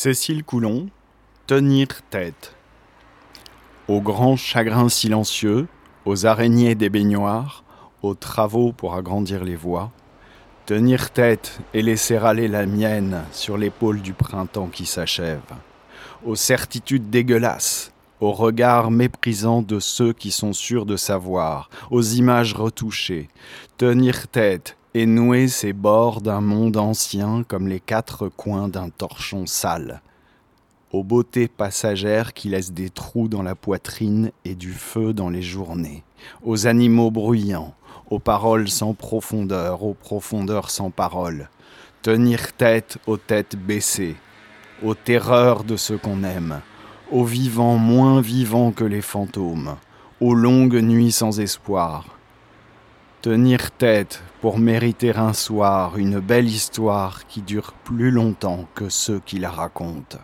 Cécile Coulon, Tenir tête. Aux grands chagrins silencieux, aux araignées des baignoires, aux travaux pour agrandir les voies, tenir tête et laisser aller la mienne sur l'épaule du printemps qui s'achève, aux certitudes dégueulasses, aux regards méprisants de ceux qui sont sûrs de savoir, aux images retouchées, tenir tête et nouer ses bords d'un monde ancien comme les quatre coins d'un torchon sale, aux beautés passagères qui laissent des trous dans la poitrine et du feu dans les journées, aux animaux bruyants, aux paroles sans profondeur, aux profondeurs sans paroles, tenir tête aux têtes baissées, aux terreurs de ceux qu'on aime, aux vivants moins vivants que les fantômes, aux longues nuits sans espoir, Tenir tête pour mériter un soir une belle histoire qui dure plus longtemps que ceux qui la racontent.